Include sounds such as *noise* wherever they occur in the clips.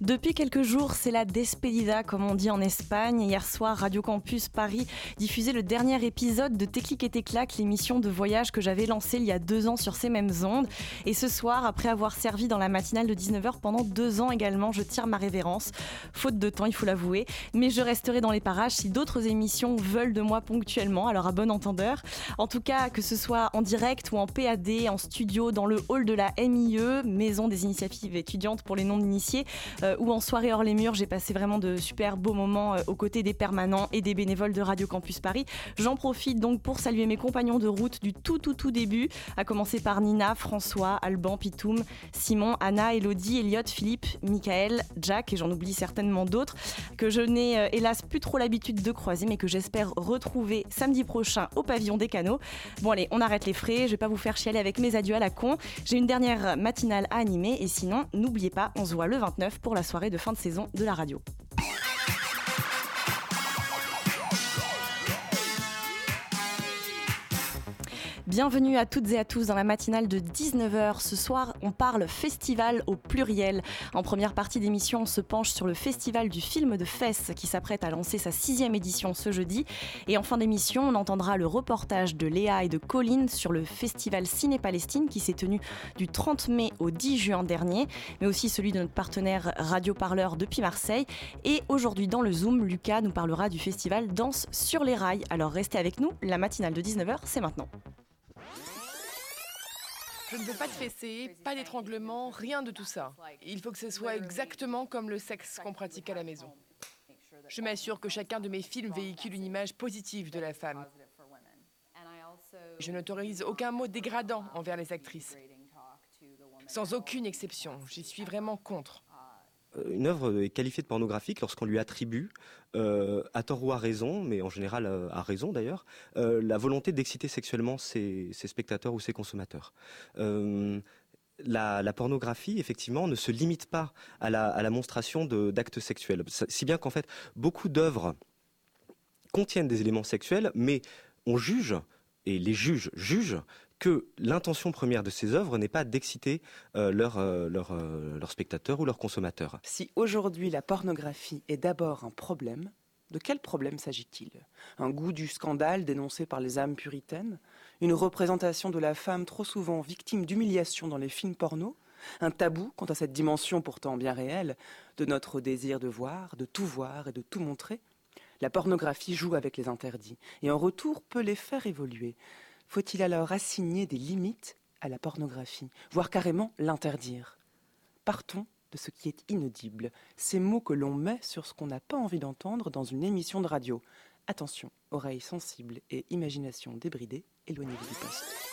Depuis quelques jours, c'est la despedida, comme on dit en Espagne. Hier soir, Radio Campus Paris diffusait le dernier épisode de Téclic et Téclac, l'émission de voyage que j'avais lancée il y a deux ans sur ces mêmes ondes. Et ce soir, après avoir servi dans la matinale de 19h pendant deux ans également, je tire ma révérence. Faute de temps, il faut l'avouer. Mais je resterai dans les parages si d'autres émissions veulent de moi ponctuellement, alors à bon entendeur. En tout cas, que ce soit en direct ou en PAD, en studio, dans le hall de la MIE, Maison des initiatives étudiantes pour les non-initiés, ou en soirée hors les murs, j'ai passé vraiment de super beaux moments euh, aux côtés des permanents et des bénévoles de Radio Campus Paris. J'en profite donc pour saluer mes compagnons de route du tout tout tout début, à commencer par Nina, François, Alban, Pitoum, Simon, Anna, Elodie, Elliot, Philippe, Michael, Jack et j'en oublie certainement d'autres que je n'ai euh, hélas plus trop l'habitude de croiser mais que j'espère retrouver samedi prochain au pavillon des canaux. Bon allez, on arrête les frais, je vais pas vous faire chialer avec mes adieux à la con. J'ai une dernière matinale à animer et sinon, n'oubliez pas, on se voit le 29 pour la soirée de fin de saison de la radio. Bienvenue à toutes et à tous dans la matinale de 19h. Ce soir, on parle festival au pluriel. En première partie d'émission, on se penche sur le festival du film de Fès qui s'apprête à lancer sa sixième édition ce jeudi. Et en fin d'émission, on entendra le reportage de Léa et de Colline sur le festival Ciné-Palestine qui s'est tenu du 30 mai au 10 juin dernier, mais aussi celui de notre partenaire Radio Parleur depuis Marseille. Et aujourd'hui, dans le Zoom, Lucas nous parlera du festival Danse sur les rails. Alors restez avec nous, la matinale de 19h, c'est maintenant. Je ne veux pas de fessée, pas d'étranglement, rien de tout ça. Il faut que ce soit exactement comme le sexe qu'on pratique à la maison. Je m'assure que chacun de mes films véhicule une image positive de la femme. Je n'autorise aucun mot dégradant envers les actrices. Sans aucune exception, j'y suis vraiment contre. Euh, une œuvre est qualifiée de pornographique lorsqu'on lui attribue, euh, à tort ou à raison, mais en général euh, à raison d'ailleurs, la volonté d'exciter sexuellement ses, spectateurs ou ses consommateurs. La, pornographie, effectivement, ne se limite pas à la, à monstration d'actes sexuels. Si bien qu'en fait, beaucoup d'œuvres contiennent des éléments sexuels, mais on juge, et les juges jugent, que l'intention première de ces œuvres n'est pas d'exciter euh, leurs euh, euh, spectateurs ou leurs consommateurs. Si aujourd'hui la pornographie est d'abord un problème, de quel problème s'agit-il? Un goût du scandale dénoncé par les âmes puritaines? Une représentation de la femme trop souvent victime d'humiliation dans les films porno? Un tabou quant à cette dimension pourtant bien réelle de notre désir de voir, de tout voir et de tout montrer? La pornographie joue avec les interdits et en retour peut les faire évoluer. Faut-il alors assigner des limites à la pornographie, voire carrément l'interdire? Partons de ce qui est inaudible, ces mots que l'on met sur ce qu'on n'a pas envie d'entendre dans une émission de radio. Attention, oreilles sensibles et imagination débridée, éloignez-vous du poste.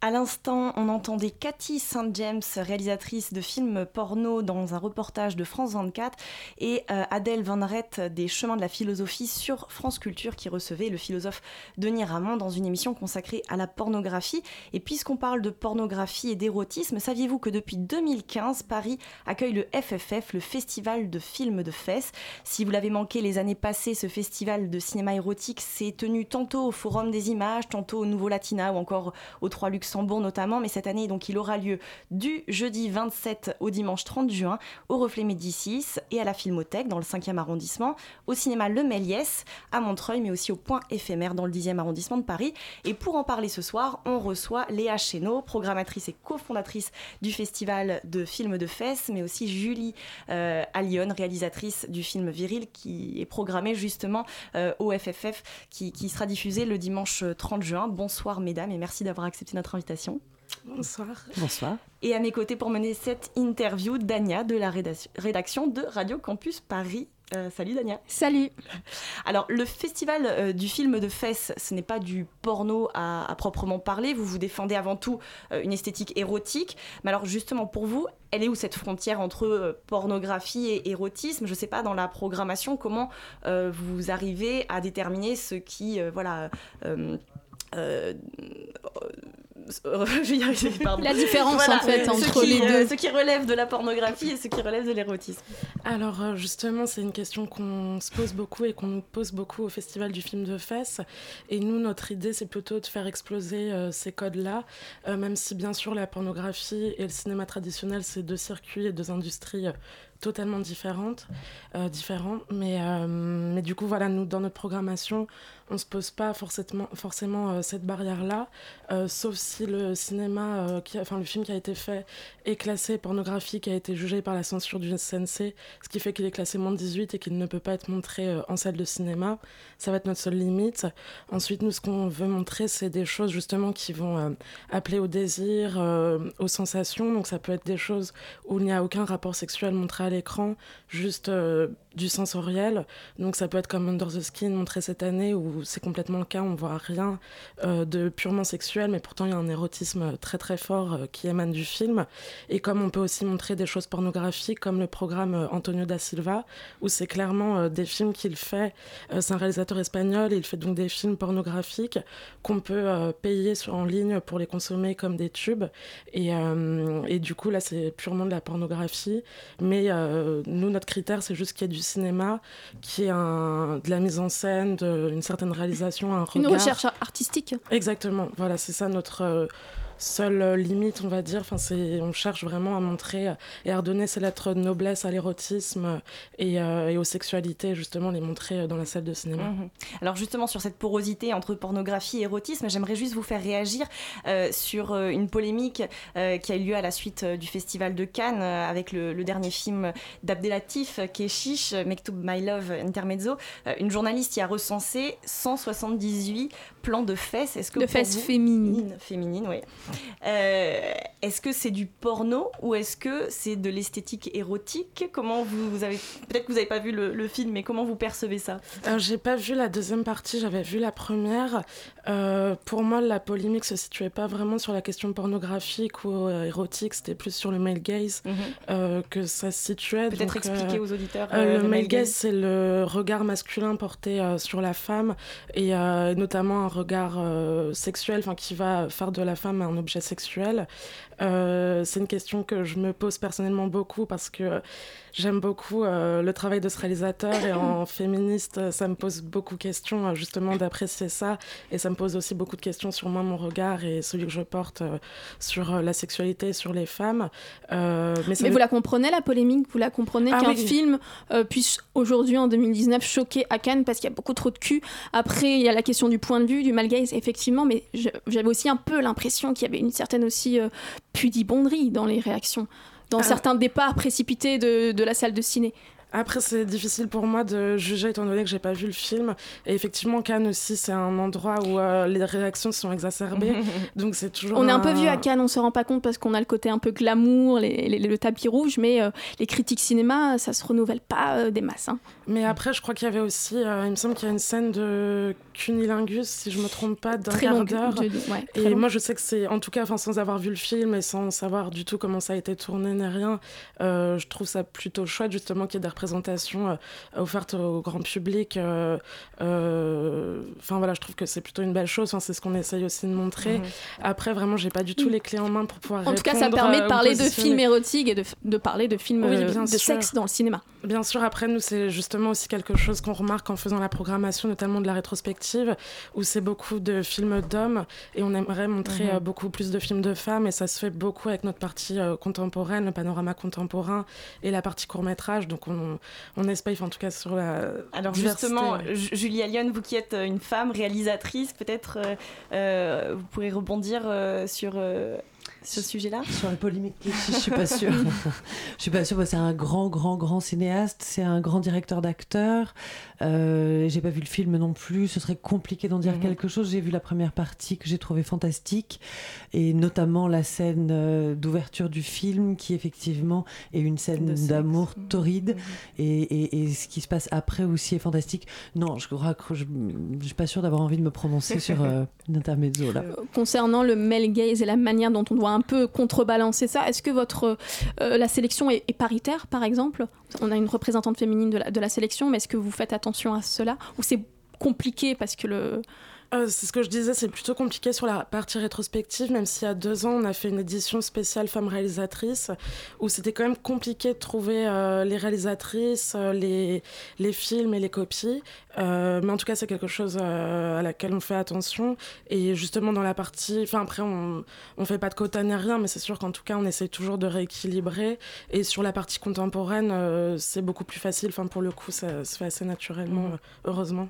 À l'instant, on entendait Cathy St. James, réalisatrice de films porno dans un reportage de France 24, et euh, Adèle Van Rett des Chemins de la philosophie sur France Culture qui recevait le philosophe Denis Ramon dans une émission consacrée à la pornographie. Et puisqu'on parle de pornographie et d'érotisme, saviez-vous que depuis 2015, Paris accueille le FFF, le Festival de films de fesses Si vous l'avez manqué les années passées, ce festival de cinéma érotique s'est tenu tantôt au Forum des images, tantôt au Nouveau Latina ou encore au Trois Luxe Luxembourg notamment, mais cette année, donc, il aura lieu du jeudi 27 au dimanche 30 juin au Reflet Médicis et à la Filmothèque dans le 5e arrondissement, au cinéma Le Méliès à Montreuil, mais aussi au Point éphémère dans le 10e arrondissement de Paris. Et pour en parler ce soir, on reçoit Léa Chéneau, programmatrice et cofondatrice du festival de films de fesses, mais aussi Julie euh, Allion, réalisatrice du film Viril, qui est programmé justement euh, au FFF, qui, qui sera diffusé le dimanche 30 juin. Bonsoir mesdames et merci d'avoir accepté notre invitation. Bonsoir. Bonsoir. Et à mes côtés pour mener cette interview, Dania de la rédaction de Radio Campus Paris. Euh, salut Dania. Salut. Alors le festival euh, du film de fesses, ce n'est pas du porno à, proprement parler. Vous vous défendez avant tout euh, une esthétique érotique. Mais alors justement pour vous, elle est où cette frontière entre pornographie et érotisme? Je ne sais pas dans la programmation comment vous arrivez à déterminer ce qui voilà *laughs* La différence en fait entre les deux. ce qui relève de la pornographie et ce qui relève de l'érotisme. Alors euh, justement, c'est une question qu'on se pose beaucoup et qu'on nous pose beaucoup au Festival du film de fesses. Et nous, notre idée, c'est plutôt de faire exploser euh, ces codes-là, euh, même si bien sûr la pornographie et le cinéma traditionnel, c'est deux circuits et deux industries totalement différentes, différents. Mais, mais du coup, voilà, nous, dans notre programmation, on se pose pas forcément, forcément euh, cette barrière-là, euh, sauf si le cinéma, euh, qui enfin le film qui a été fait est classé pornographique, a été jugé par la censure du SNC, ce qui fait qu'il est classé moins de 18 et qu'il ne peut pas être montré en salle de cinéma. Ça va être notre seule limite. Ensuite, nous, ce qu'on veut montrer, c'est des choses justement qui vont appeler au désir, aux sensations. Donc ça peut être des choses où il n'y a aucun rapport sexuel montré à l'écran, juste du sensoriel. Donc ça peut être comme Under the Skin montré cette année où c'est complètement le cas, on voit rien euh, de purement sexuel, mais pourtant il y a un érotisme très très fort euh, qui émane du film. Et comme on peut aussi montrer des choses pornographiques, comme le programme euh, Antonio da Silva, où c'est clairement des films qu'il fait. c'est un réalisateur espagnol il fait donc des films pornographiques qu'on peut payer en ligne pour les consommer comme des tubes. Et, et du coup là c'est purement de la pornographie, mais nous notre critère c'est juste qu'il y ait du cinéma, qui est un, de la mise en scène, d'une certaine réalisation, un regard. Une recherche artistique. Exactement. Voilà, c'est ça notre euh, seule euh, limite, on va dire. Enfin, c'est, on cherche vraiment à montrer et à redonner ces lettres de noblesse à l'érotisme et, euh, et, aux sexualités, justement, les montrer dans la salle de cinéma. Mhm. Alors, justement, sur cette porosité entre pornographie et érotisme, j'aimerais juste vous faire réagir euh, sur une polémique qui a eu lieu à la suite du Festival de Cannes avec le, dernier film d'Abdelatif, Keshish, Mektoub My Love Intermezzo. une journaliste y a recensé 178 plans de fesses. Est-ce que de fesses féminines. Féminines, oui. Euh, est-ce que c'est du porno ou est-ce que c'est de l'esthétique érotique? Comment vous, avez peut-être que vous n'avez pas vu le, film, mais comment vous percevez ça? Alors j'ai pas vu la deuxième partie, j'avais vu la première. Euh, pour moi, la polémique se situait pas vraiment sur la question pornographique ou euh, érotique, c'était plus sur le male gaze mhm. que ça se situait. Peut-être expliquer aux auditeurs. le, male gaze, c'est le regard masculin porté sur la femme et notamment un regard sexuel, enfin qui va faire de la femme un objet sexuel. Euh, c'est une question que je me pose personnellement beaucoup parce que j'aime beaucoup euh, le travail de ce réalisateur et en *coughs* féministe, ça me pose beaucoup de questions euh, justement d'apprécier ça et ça me pose aussi beaucoup de questions sur moi, mon regard et celui que je porte sur la sexualité, sur les femmes. mais, vous la comprenez la polémique? Vous la comprenez ah qu'un film puisse aujourd'hui en 2019 choquer à Cannes parce qu'il y a beaucoup trop de cul? Après, il y a la question du point de vue, du malgaze, effectivement, mais j'avais aussi un peu l'impression qu'il y avait une certaine aussi pudibonderie dans les réactions, dans certains départs précipités de, de la salle de ciné. Après, c'est difficile pour moi de juger étant donné que j'ai pas vu le film. Et effectivement, Cannes aussi, c'est un endroit où euh, les réactions sont exacerbées. *laughs* donc c'est toujours. On est un peu vu à Cannes, on se rend pas compte parce qu'on a le côté un peu glamour, les, le tapis rouge, mais euh, les critiques cinéma, ça se renouvelle pas euh, des masses. Hein. Mais après, je crois qu'il y avait aussi, il me semble qu'il y a une scène de cunilingus, si je me trompe pas, d'un quart d'heure. et moi, je sais que c'est, en tout cas, sans avoir vu le film et sans savoir du tout comment ça a été tourné ni rien, je trouve ça plutôt chouette justement qu'il y ait des présentation euh, offerte au grand public. Euh, euh, enfin voilà, je trouve que c'est plutôt une belle chose. c'est ce qu'on essaye aussi de montrer. Mhm. Après, vraiment, j'ai pas du tout les clés en main pour pouvoir. En tout cas, ça permet de parler de films érotiques et de, de parler de films de sexe dans le cinéma. Bien sûr, après, nous, c'est justement aussi quelque chose qu'on remarque en faisant la programmation, notamment de la rétrospective, où c'est beaucoup de films d'hommes et on aimerait montrer mhm. beaucoup plus de films de femmes et ça se fait beaucoup avec notre partie contemporaine, le panorama contemporain et la partie court-métrage. Donc, on, on, espère, en tout cas sur la. Alors justement, Julia Lyon, vous qui êtes euh, une femme réalisatrice, peut-être euh, euh, vous pourrez rebondir sur ce sujet-là? Sur la polémique je suis pas sûre. *laughs* je suis pas sûre. C'est un grand, grand, grand cinéaste. C'est un grand directeur d'acteurs. Euh, j'ai pas vu le film non plus. Ce serait compliqué d'en dire mhm. quelque chose. J'ai vu la première partie que j'ai trouvée fantastique, et notamment la scène euh, d'ouverture du film, qui effectivement est une scène d'amour mhm. torride, mhm. et, et, ce qui se passe après aussi est fantastique. Non, je je, je suis pas sûre d'avoir envie de me prononcer sur euh, *laughs* l'intermezzo là. Concernant le male gaze et la manière dont on doit un peu contrebalancer ça, est-ce que votre la sélection est, paritaire, par exemple? On a une représentante féminine de la, sélection, mais est-ce que vous faites attention à cela? Ou c'est compliqué parce que le... Euh, c'est ce que je disais, c'est plutôt compliqué sur la partie rétrospective, même s'il y a deux ans, on a fait une édition spéciale femmes réalisatrices, où c'était quand même compliqué de trouver euh, les réalisatrices, euh, les, les films et les copies. Euh, mais en tout cas, c'est quelque chose euh, à laquelle on fait attention. Et justement, dans la partie. Enfin, après, on ne fait pas de quota ni rien, mais c'est sûr qu'en tout cas, on essaie toujours de rééquilibrer. Et sur la partie contemporaine, euh, c'est beaucoup plus facile. Enfin, pour le coup, ça se fait assez naturellement, mhm. heureusement.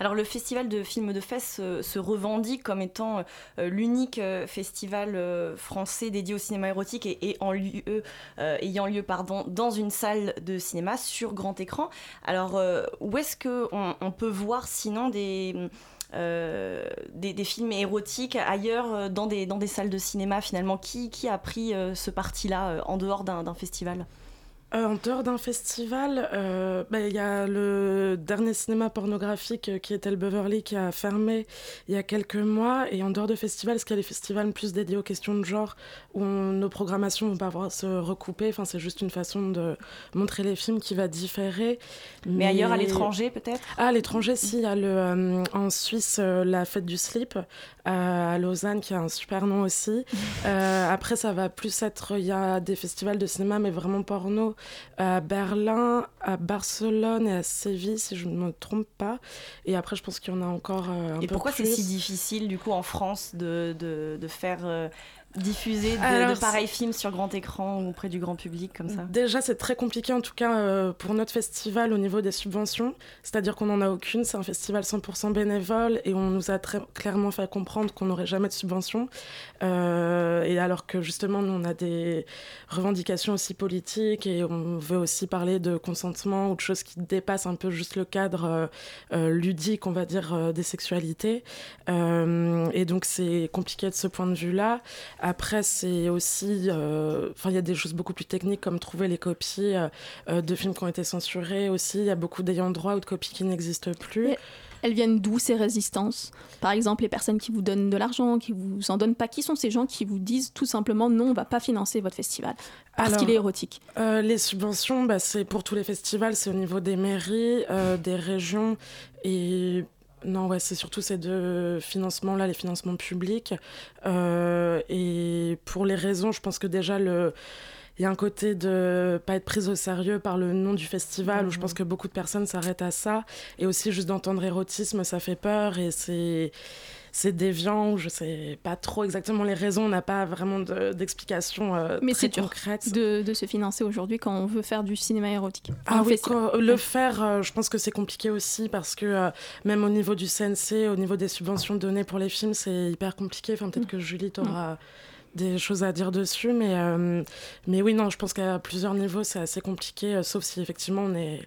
Alors, le festival de films de fesses se revendique comme étant l'unique festival français dédié au cinéma érotique et, en lieu, ayant lieu pardon, dans une salle de cinéma sur grand écran. Alors, où est-ce qu'on on peut voir sinon euh, des, des, films érotiques ailleurs euh, dans des, salles de cinéma finalement. Qui, qui a pris euh, ce parti-là en dehors d'un festival? Euh, en dehors d'un festival, euh, bah, il y a le dernier cinéma pornographique euh, qui était le Beverly qui a fermé il y a quelques mois. Et en dehors de festival, est-ce qu'il y a des festivals plus dédiés aux questions de genre où nos programmations vont pas avoir se recouper? Enfin, c'est juste une façon de montrer les films qui va différer. Mais, ailleurs, à l'étranger peut-être? Ah, À l'étranger, si. Il y a le, en Suisse la fête du slip à Lausanne qui a un super nom aussi. *laughs* après, ça va plus être. Il y a des festivals de cinéma, mais vraiment porno à Berlin, à Barcelone et à Séville, si je ne me trompe pas. Et après, je pense qu'il y en a encore euh, un et pourquoi c'est si difficile, du coup, en France, de, de, de faire euh, diffuser de, pareils films sur grand écran ou auprès du grand public comme ça Déjà, c'est très compliqué en tout cas euh, pour notre festival au niveau des subventions. C'est-à-dire qu'on n'en a aucune. C'est un festival 100% bénévole et on nous a très clairement fait comprendre qu'on n'aurait jamais de subventions. Euh, et alors que justement, nous, on a des revendications aussi politiques et on veut aussi parler de consentement ou de choses qui dépassent un peu juste le cadre euh, ludique, on va dire, des sexualités. et donc, c'est compliqué de ce point de vue-là. Après, c'est aussi. Euh, enfin, il y a des choses beaucoup plus techniques comme trouver les copies euh, euh, de films qui ont été censurés aussi. Il y a beaucoup d'ayants droit ou de copies qui n'existent plus. elles viennent d'où ces résistances? Par exemple, les personnes qui vous donnent de l'argent, qui vous en donnent pas, qui sont ces gens qui vous disent tout simplement non, on va pas financer votre festival parce qu'il est érotique? Les subventions, bah, c'est pour tous les festivals, c'est au niveau des mairies, des régions et non, ouais, c'est surtout ces deux financements-là, les financements publics. Euh, et pour les raisons, je pense que déjà, le... il y a un côté de pas être prise au sérieux par le nom du festival, où je pense mhm. que beaucoup de personnes s'arrêtent à ça. Et aussi, juste d'entendre érotisme, ça fait peur. Et c'est c'est déviant ou je sais pas trop exactement les raisons, on n'a pas vraiment d'explication euh, Mais très concrète. De, de se financer aujourd'hui quand on veut faire du cinéma érotique. ah oui, le faire, euh, je pense que c'est compliqué aussi parce que euh, même au niveau du CNC, au niveau des subventions données pour les films, c'est hyper compliqué. Enfin, peut-être mm. que Julie t'aura. Mm. des choses à dire dessus, mais, mais oui, non, je pense qu'à plusieurs niveaux, c'est assez compliqué, sauf si effectivement on est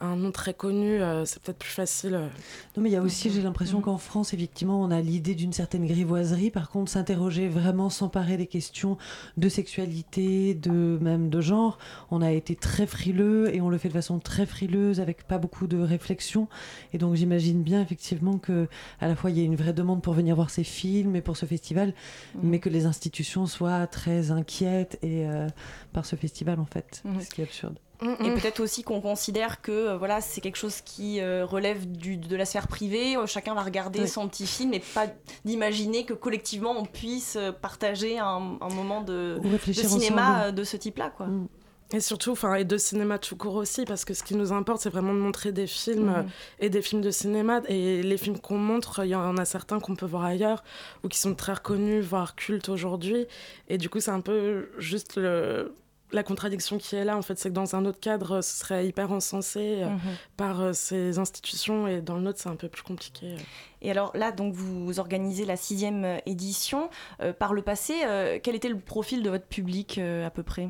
un nom très connu, euh, c'est peut-être plus facile. Euh. Non, mais il y a aussi, j'ai l'impression qu'en France, effectivement, on a l'idée d'une certaine grivoiserie. Par contre, s'interroger vraiment, s'emparer des questions de sexualité, de même de genre, on a été très frileux et on le fait de façon très frileuse, avec pas beaucoup de réflexion. Et donc, j'imagine bien effectivement que à la fois il y a une vraie demande pour venir voir ces films et pour ce festival, mmh. mais que les institutions soient très inquiètes et euh, par ce festival en fait, mmh. ce qui est absurde. Et peut-être aussi qu'on considère que euh, voilà, c'est quelque chose qui euh, relève du, de la sphère privée, euh, chacun va regarder son petit film et pas d'imaginer que collectivement on puisse partager un, un moment de, de cinéma de ce type-là. Quoi. Mm. Et surtout, enfin, et de cinéma tout court aussi, parce que ce qui nous importe, c'est vraiment de montrer des films mm. et des films de cinéma. Et les films qu'on montre, il y en a certains qu'on peut voir ailleurs ou qui sont très reconnus, voire cultes aujourd'hui. Et du coup, c'est un peu juste le, la contradiction qui est là, en fait, c'est que dans un autre cadre, ce serait hyper encensé mhm. par ces institutions, et dans le nôtre, c'est un peu plus compliqué. Et alors là, donc vous organisez la sixième édition. par le passé, quel était le profil de votre public à peu près?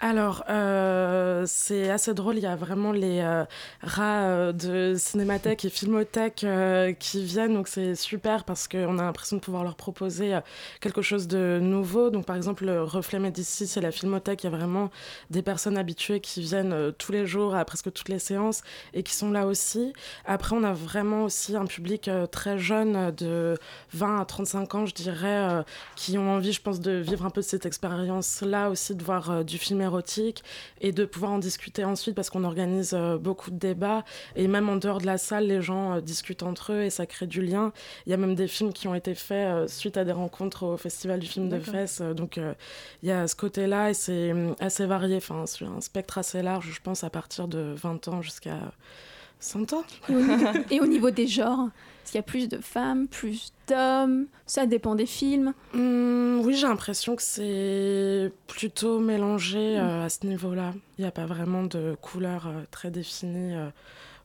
Alors, euh, c'est assez drôle. Il y a vraiment les euh, rats euh, de Cinémathèque et Filmothèque qui viennent. Donc, c'est super parce qu'on a l'impression de pouvoir leur proposer quelque chose de nouveau. Donc, par exemple, le Reflet Médicis c'est la Filmothèque. Il y a vraiment des personnes habituées qui viennent tous les jours à presque toutes les séances et qui sont là aussi. Après, on a vraiment aussi un public très jeune de 20 à 35 ans, je dirais, qui ont envie, je pense, de vivre un peu cette expérience-là aussi, de voir du film érotique et de pouvoir en discuter ensuite parce qu'on organise euh, beaucoup de débats et même en dehors de la salle, les gens euh, discutent entre eux et ça crée du lien. Il y a même des films qui ont été faits euh, suite à des rencontres au Festival du film de Fès. donc il y a ce côté-là et c'est assez varié, enfin, sur un spectre assez large, je pense, à partir de 20 ans jusqu'à 100 ans. *laughs* et au niveau des genres est-ce qu'il y a plus de femmes, plus d'hommes? Ça dépend des films. Mmh, oui, j'ai l'impression que c'est plutôt mélangé euh, mmh. à ce niveau-là. Il n'y a pas vraiment de couleur euh, très définie euh,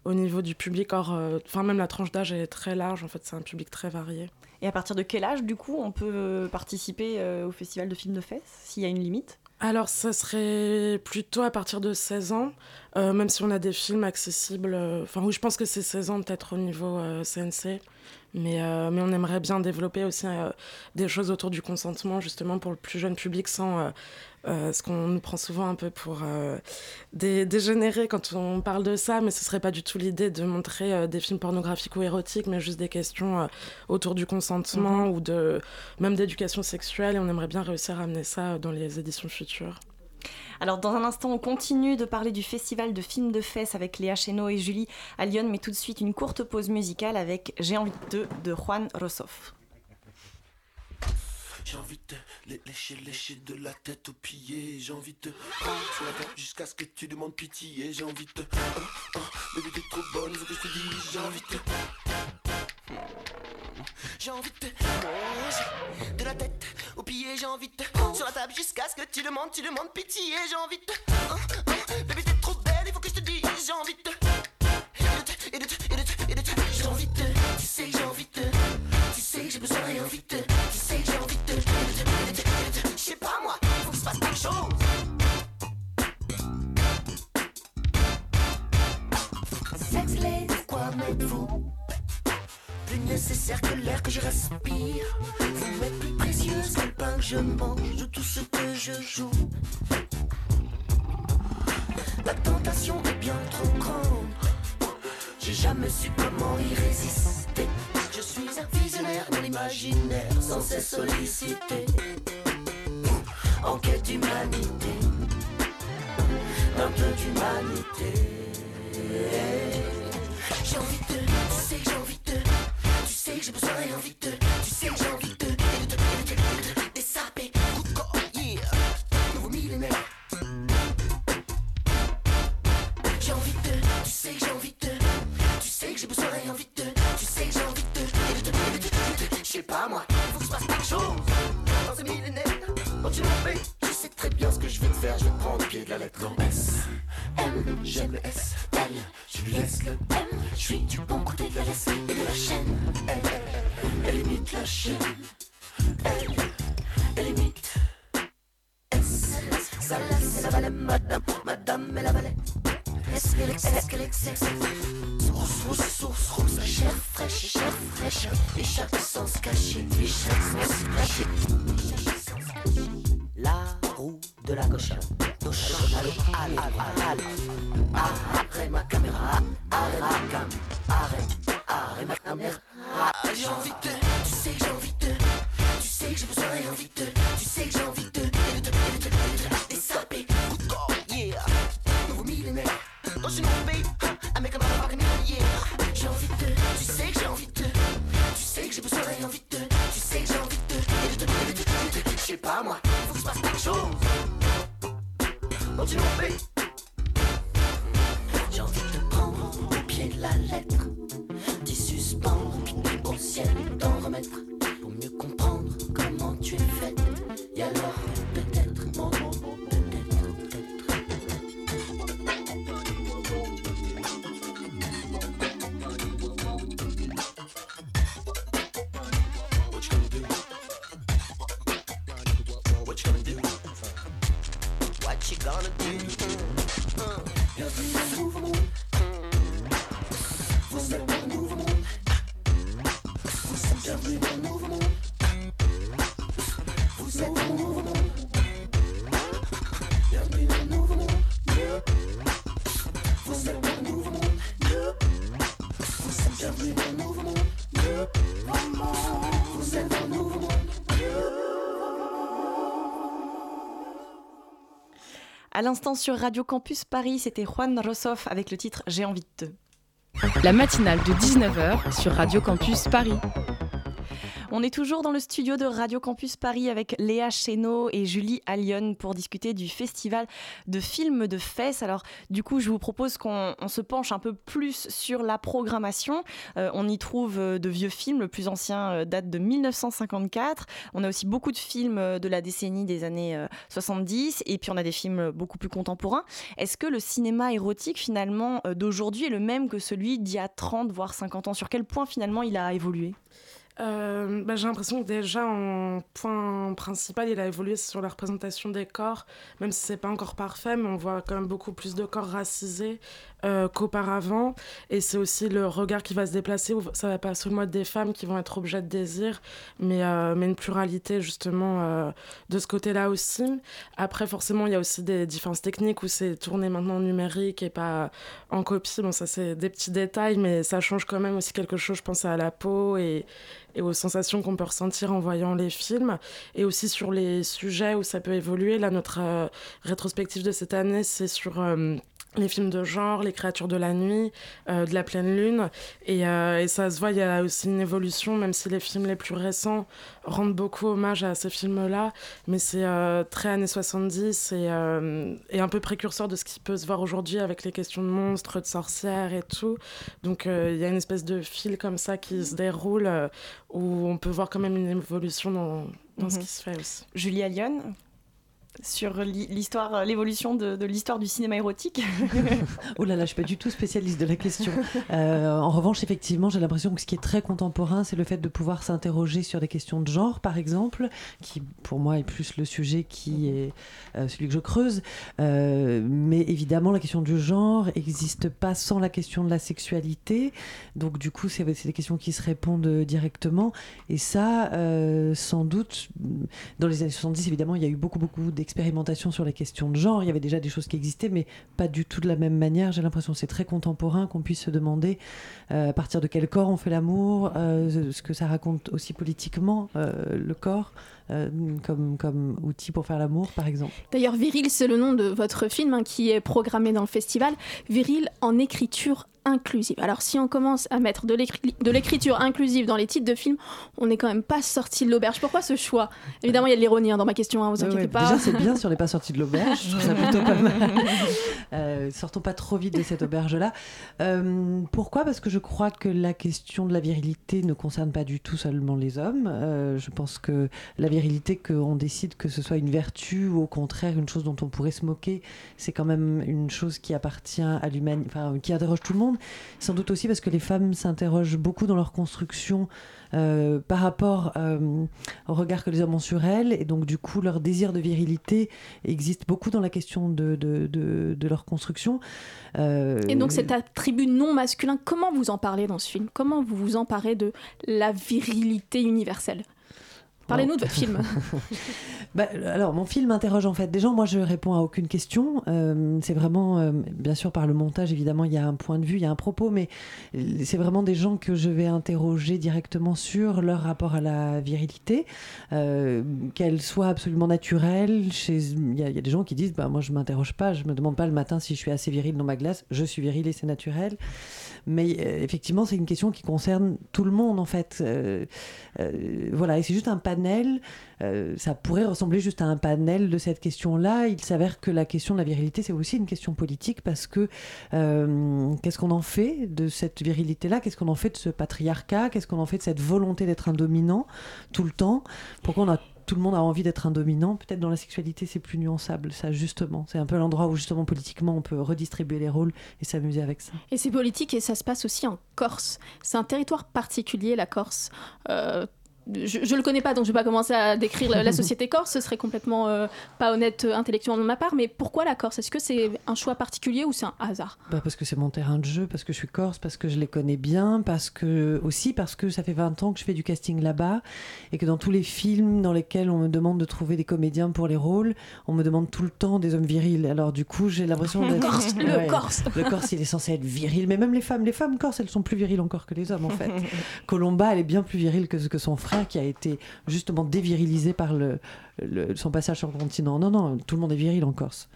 au niveau du public. Or, enfin, même la tranche d'âge est très large. En fait, c'est un public très varié. Et à partir de quel âge, du coup, on peut participer au Festival de films de Fès S'il y a une limite? Alors, ça serait plutôt à partir de 16 ans, euh, même si on a des films accessibles. Euh, enfin, oui, je pense que c'est 16 ans peut-être au niveau CNC. Euh, mais, mais on aimerait bien développer aussi des choses autour du consentement, justement pour le plus jeune public, sans euh, ce qu'on nous prend souvent un peu pour euh, des dégénérés quand on parle de ça, mais ce serait pas du tout l'idée de montrer euh, des films pornographiques ou érotiques, mais juste des questions autour du consentement mhm. ou de même d'éducation sexuelle. Et on aimerait bien réussir à amener ça dans les éditions futures. Alors dans un instant, on continue de parler du festival de films de fesses avec Léa Cheno et Julie à Lyon, mais tout de suite une courte pause musicale avec J'ai envie de de Juan Rossoff. J'ai envie de lécher, lécher de la tête aux pieds. J'ai envie de prendre sur la tête jusqu'à ce que tu demandes pitié. J'ai envie de. Oh, oh, bébé, t'es trop bonne, ce que je te dis. J'ai envie de. J'ai envie de manger de la tête aux pieds. J'ai envie de sur la table jusqu'à ce que tu demandes, tu demandes pitié. J'ai envie de. Oh, oh, bébé, t'es trop belle, il faut que je te dise. J'ai envie de. Et. Tu sais, j'ai envie de. Tu sais que envie de. Plus nécessaire que l'air que je respire Vous m'êtes plus précieuse que le pain que je mange, de tout ce que je joue. La tentation est bien trop grande. J'ai jamais su comment y résister. Je suis un visionnaire dans l'imaginaire, sans cesse. En quête d'humanité, d'un peu d'humanité. J'ai envie de, tu sais j'ai envie de, que j'ai besoin et envie de, tu sais que la roue de la. Gauche, allez, allez, allez, À l'instant sur Radio Campus Paris, c'était Juan Rossoff avec le titre J'ai envie de te. La matinale de 19h sur Radio Campus Paris. On est toujours dans le studio de Radio Campus Paris avec Léa Chéneau et Julie Allion pour discuter du festival de films de fesses. Alors, du coup, je vous propose qu'on se penche un peu plus sur la programmation. Euh, on y trouve euh, de vieux films. Le plus ancien euh, date de 1954. On a aussi beaucoup de films de la décennie des années 70. Et puis, on a des films beaucoup plus contemporains. Est-ce que le cinéma érotique, finalement, d'aujourd'hui est le même que celui d'il y a 30, voire 50 ans? Sur quel point, finalement, il a évolué? Euh, bah, j'ai l'impression que déjà en point principal, il a évolué sur la représentation des corps, même si c'est pas encore parfait, mais on voit quand même beaucoup plus de corps racisés euh, qu'auparavant. Et c'est aussi le regard qui va se déplacer, où ça va pas seulement être des femmes qui vont être objets de désir, mais, euh, mais une pluralité justement de ce côté-là aussi. Après, forcément, il y a aussi des différences techniques où c'est tourné maintenant en numérique et pas en copie. Bon, ça c'est des petits détails, mais ça change quand même aussi quelque chose, je pense, à la peau et et aux sensations qu'on peut ressentir en voyant les films, et aussi sur les sujets où ça peut évoluer. Là, notre euh, rétrospective de cette année, c'est sur euh, les films de genre, les créatures de la nuit, euh, de la pleine lune. Et, et, ça se voit, il y a aussi une évolution, même si les films les plus récents rendent beaucoup hommage à ces films-là. Mais c'est très années 70 et, et, un peu précurseur de ce qui peut se voir aujourd'hui avec les questions de monstres, de sorcières et tout. Donc il y a une espèce de fil comme ça qui se déroule où on peut voir quand même une évolution dans, dans ce mhm. qui se fait aussi. Julia Lyon sur l'histoire, euh, l'évolution de, l'histoire du cinéma érotique. *laughs* oh là là, je suis pas du tout spécialiste de la question. Euh, en revanche, effectivement, j'ai l'impression que ce qui est très contemporain, c'est le fait de pouvoir s'interroger sur des questions de genre, par exemple, qui pour moi est plus le sujet qui est euh, celui que je creuse. mais évidemment, la question du genre n'existe pas sans la question de la sexualité. Donc du coup, c'est des questions qui se répondent directement. Et ça, sans doute, dans les années 70, évidemment, il y a eu beaucoup, beaucoup sur les questions de genre. Il y avait déjà des choses qui existaient, mais pas du tout de la même manière. J'ai l'impression que c'est très contemporain qu'on puisse se demander euh, à partir de quel corps on fait l'amour, euh, ce que ça raconte aussi politiquement, euh, le corps. comme, comme outil pour faire l'amour, par exemple. D'ailleurs, Viril, c'est le nom de votre film hein, qui est programmé dans le festival. Viril en écriture inclusive. Alors si on commence à mettre de l'écriture inclusive dans les titres de films, on n'est quand même pas sorti de l'auberge. Pourquoi ce choix? Évidemment, il y a de l'ironie hein, dans ma question, hein, vous inquiétez pas. Déjà, c'est bien si on n'est pas sorti de l'auberge, je trouve ça plutôt pas mal. *laughs* Euh, sortons pas trop vite de cette auberge-là. Euh, pourquoi? Parce que je crois que la question de la virilité ne concerne pas du tout seulement les hommes. Euh, je pense que la virilité, qu'on décide que ce soit une vertu ou au contraire une chose dont on pourrait se moquer, c'est quand même une chose qui appartient à l'humanité, enfin, qui interroge tout le monde sans doute aussi parce que les femmes s'interrogent beaucoup dans leur construction euh, par rapport euh, au regard que les hommes ont sur elles, et donc du coup leur désir de virilité existe beaucoup dans la question de, leur construction. Euh, et donc cet attribut non masculin, comment vous en parlez dans ce film? Comment vous vous emparez de la virilité universelle? Parlez-nous de votre film. *laughs* bah, alors, mon film interroge en fait. Déjà, moi, je réponds à aucune question. Euh, c'est vraiment, euh, bien sûr, par le montage, évidemment, il y a un point de vue, il y a un propos, mais c'est vraiment des gens que je vais interroger directement sur leur rapport à la virilité, euh, qu'elle soit absolument naturelle. Chez... Il, y a, des gens qui disent bah, Moi, je m'interroge pas, je me demande pas le matin si je suis assez viril dans ma glace, je suis viril et c'est naturel. Mais effectivement, c'est une question qui concerne tout le monde, en fait. voilà, et c'est juste un panel euh, ça pourrait ressembler juste à un panel de cette question-là. Il s'avère que la question de la virilité, c'est aussi une question politique parce que euh, qu'est-ce qu'on en fait de cette virilité-là? Qu'est-ce qu'on en fait de ce patriarcat? Qu'est-ce qu'on en fait de cette volonté d'être un dominant tout le temps? Pourquoi on a tout le monde a envie d'être un dominant. Peut-être dans la sexualité, c'est plus nuançable, ça, justement. C'est un peu l'endroit où, justement, politiquement, on peut redistribuer les rôles et s'amuser avec ça. Et c'est politique et ça se passe aussi en Corse. C'est un territoire particulier, la Corse. Euh, je, ne le connais pas, donc je vais pas commencer à décrire la, *laughs* société corse, ce serait complètement euh, pas honnête euh, intellectuellement de ma part, mais pourquoi la Corse? Est-ce que c'est un choix particulier ou c'est un hasard? Bah Parce que c'est mon terrain de jeu, parce que je suis corse, parce que je les connais bien, parce que aussi parce que ça fait 20 ans que je fais du casting là-bas, et que dans tous les films dans lesquels on me demande de trouver des comédiens pour les rôles, on me demande tout le temps des hommes virils. Alors du coup, j'ai l'impression d'être... Corse, le *laughs* Corse Le Corse, il est censé être viril, mais même les femmes, les femmes corses, elles sont plus viriles encore que les hommes en fait. *laughs* Colomba, elle est bien plus virile que, que son frère qui a été justement dévirilisé par le, son passage sur le continent. Non, non, tout le monde est viril en Corse.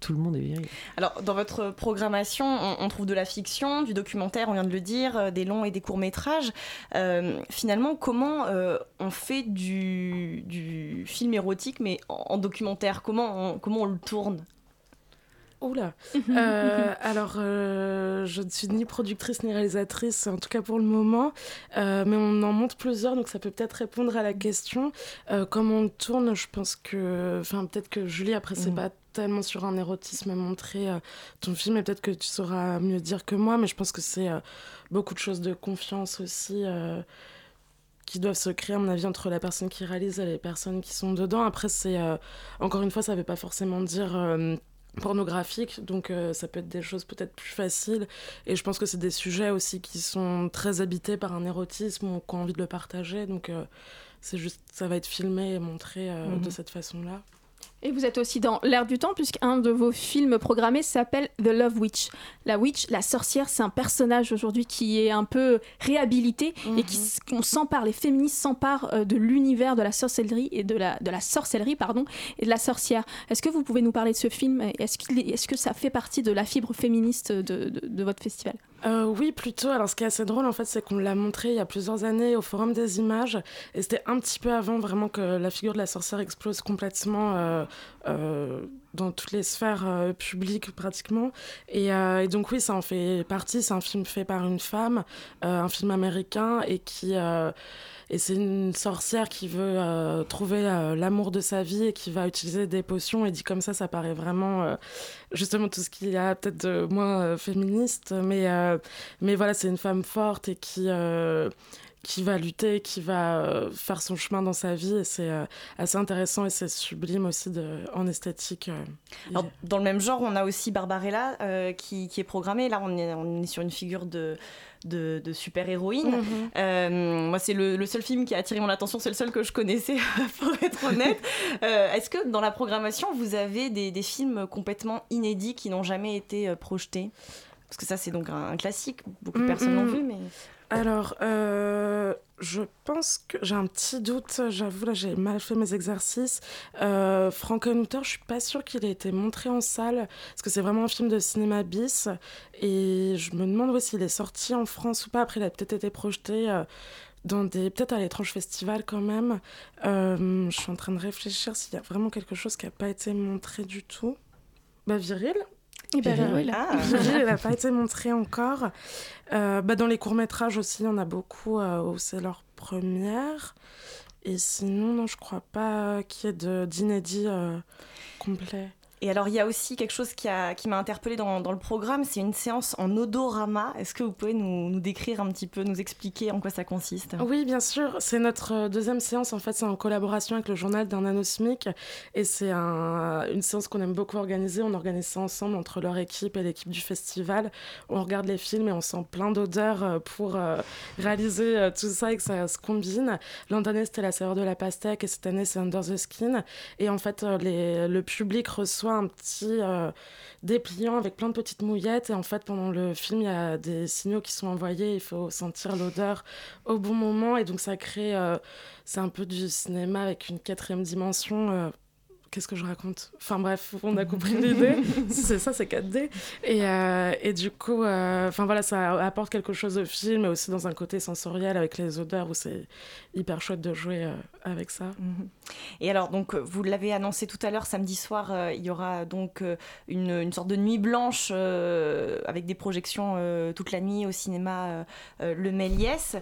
tout le monde est viril. Alors, dans votre programmation, on, trouve de la fiction, du documentaire, on vient de le dire, des longs et des courts métrages. finalement, comment on fait du, du, film érotique, mais en, documentaire? Comment comment on le tourne? Oula. euh, alors, euh, je ne suis ni productrice ni réalisatrice, en tout cas pour le moment, euh, mais on en monte plusieurs, donc ça peut peut-être répondre à la question. Comment on tourne, je pense que, enfin, peut-être que Julie, après, c'est mm. pas tellement sur un érotisme montré ton film, et peut-être que tu sauras mieux dire que moi, mais je pense que c'est beaucoup de choses de confiance aussi qui doivent se créer, à mon avis, entre la personne qui réalise et les personnes qui sont dedans. Après, c'est encore une fois, ça ne veut pas forcément dire pornographique, donc euh, ça peut être des choses peut-être plus faciles. Et je pense que c'est des sujets aussi qui sont très habités par un érotisme ou qu'on a envie de le partager. Donc euh, c'est juste, ça va être filmé et montré euh, de mhm. cette façon-là. Et vous êtes aussi dans l'air du temps, puisqu'un de vos films programmés s'appelle The Love Witch. La witch, la sorcière, c'est un personnage aujourd'hui qui est un peu réhabilité et qui mhm. on s'empare, les féministes s'emparent euh, de l'univers de la sorcellerie et de la, de la sorcellerie pardon, et de la sorcière. Est-ce que vous pouvez nous parler de ce film? Est-ce est, est que ça fait partie de la fibre féministe de, de votre festival? Euh, oui, plutôt. Alors, ce qui est assez drôle, en fait, c'est qu'on l'a montré il y a plusieurs années au Forum des images. Et c'était un petit peu avant vraiment que la figure de la sorcière explose complètement euh, euh, dans toutes les sphères publiques, pratiquement. Et, et, donc, oui, ça en fait partie. C'est un film fait par une femme, un film américain, et qui et c'est une sorcière qui veut euh, trouver euh, l'amour de sa vie et qui va utiliser des potions. Et dit comme ça, ça paraît vraiment euh, justement tout ce qu'il y a peut-être de moins féministe. Mais, mais voilà, c'est une femme forte et qui qui va lutter, qui va faire son chemin dans sa vie. Et c'est assez intéressant et c'est sublime aussi de, en esthétique. dans le même genre, on a aussi Barbarella qui, qui, est programmée. Là, on est, on est sur une figure de, de, super-héroïne. Mhm. Euh, moi, c'est le, seul film qui a attiré mon attention, c'est le seul que je connaissais, *laughs* pour être honnête. Euh, est-ce que dans la programmation, vous avez des, films complètement inédits qui n'ont jamais été euh, projetés? Parce que ça, c'est donc un, classique, beaucoup de personnes l'ont vu, mais... Alors, euh, je pense que j'ai un petit doute, j'avoue, là j'ai mal fait mes exercices. Euh, Frankenhooter, je suis pas sûre qu'il ait été montré en salle, parce que c'est vraiment un film de cinéma bis, et je me demande s'il est sorti en France ou pas. Après, il a peut-être été projeté euh, dans des. peut-être à l'étrange festival quand même. Euh, je suis en train de réfléchir s'il y a vraiment quelque chose qui n'a pas été montré du tout. Bah, Viril et ben, Viril, ah. *laughs* N'a pas été montré encore. Euh, bah, dans les courts-métrages aussi, il y en a beaucoup euh, où c'est leur première. Et sinon, non, je crois pas qu'il y ait d'inédit euh, complet. Et alors, il y a aussi quelque chose qui m'a qui interpellé dans, dans, le programme, c'est une séance en odorama. Est-ce que vous pouvez nous, nous, décrire un petit peu, nous expliquer en quoi ça consiste? Oui, bien sûr. C'est notre euh, deuxième séance. En fait, c'est en collaboration avec le journal d'un nanosmic. Et c'est un, une séance qu'on aime beaucoup organiser. On organise ça ensemble entre leur équipe et l'équipe du festival. On regarde les films et on sent plein d'odeurs euh, pour euh, réaliser tout ça et que ça se combine. L'an dernier, c'était la saveur de la pastèque et cette année, c'est Under the Skin. Et en fait, les, le public reçoit un petit euh, dépliant avec plein de petites mouillettes. Et en fait, pendant le film, il y a des signaux qui sont envoyés. Il faut sentir l'odeur au bon moment. Et donc, ça crée. Euh, c'est un peu du cinéma avec une quatrième dimension. Qu'est-ce que je raconte? Enfin bref, on a *laughs* compris l'idée. c'est ça, c'est 4D. Et, euh, et du coup, euh, enfin voilà, ça apporte quelque chose au film, mais aussi dans un côté sensoriel avec les odeurs où c'est hyper chouette de jouer euh, avec ça. Mhm. Et alors, donc, vous l'avez annoncé tout à l'heure, samedi soir, il y aura donc une, une, sorte de nuit blanche avec des projections toute la nuit au cinéma Le Méliès.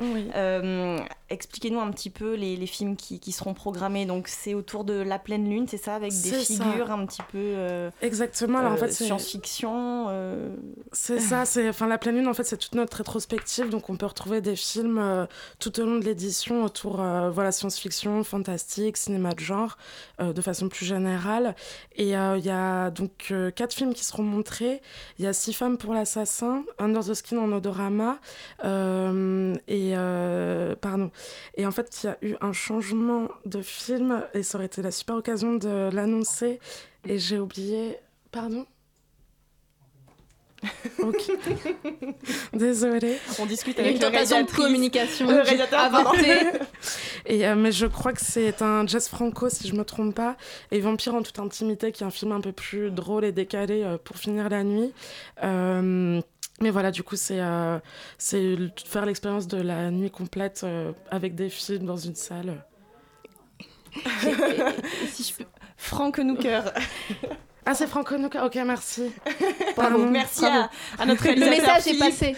Expliquez-nous un petit peu les, les films qui, qui, seront programmés. Donc, c'est autour de La Pleine Lune, c'est ça? Avec des figures un petit peu euh, exactement alors en fait science-fiction euh. c'est ça c'est enfin la pleine lune en fait c'est toute notre rétrospective donc on peut retrouver des films euh, tout au long de l'édition autour voilà science-fiction fantastique cinéma de genre de façon plus générale. Et il y a donc quatre films qui seront montrés. Il y a six femmes pour l'assassin Under the Skin en odorama et pardon. Et en fait il y a eu un changement de film et ça aurait été la super occasion de l'annoncer et j'ai oublié. Pardon Ok. *laughs* Désolée. On discute avec une tentation de communication *laughs* avortée. *laughs* Et, mais je crois que c'est un Jess Franco, si je me trompe pas, et Vampire en toute intimité, qui est un film un peu plus drôle et décalé pour finir la nuit. Mais voilà, du coup, c'est c'est faire l'expérience de la nuit complète avec des films dans une salle. si je peux... Franck. *laughs* Ah, c'est Franco Nouka. Ok, merci. *laughs* Bravo. Merci À, notre réalisateur. Le message est passé.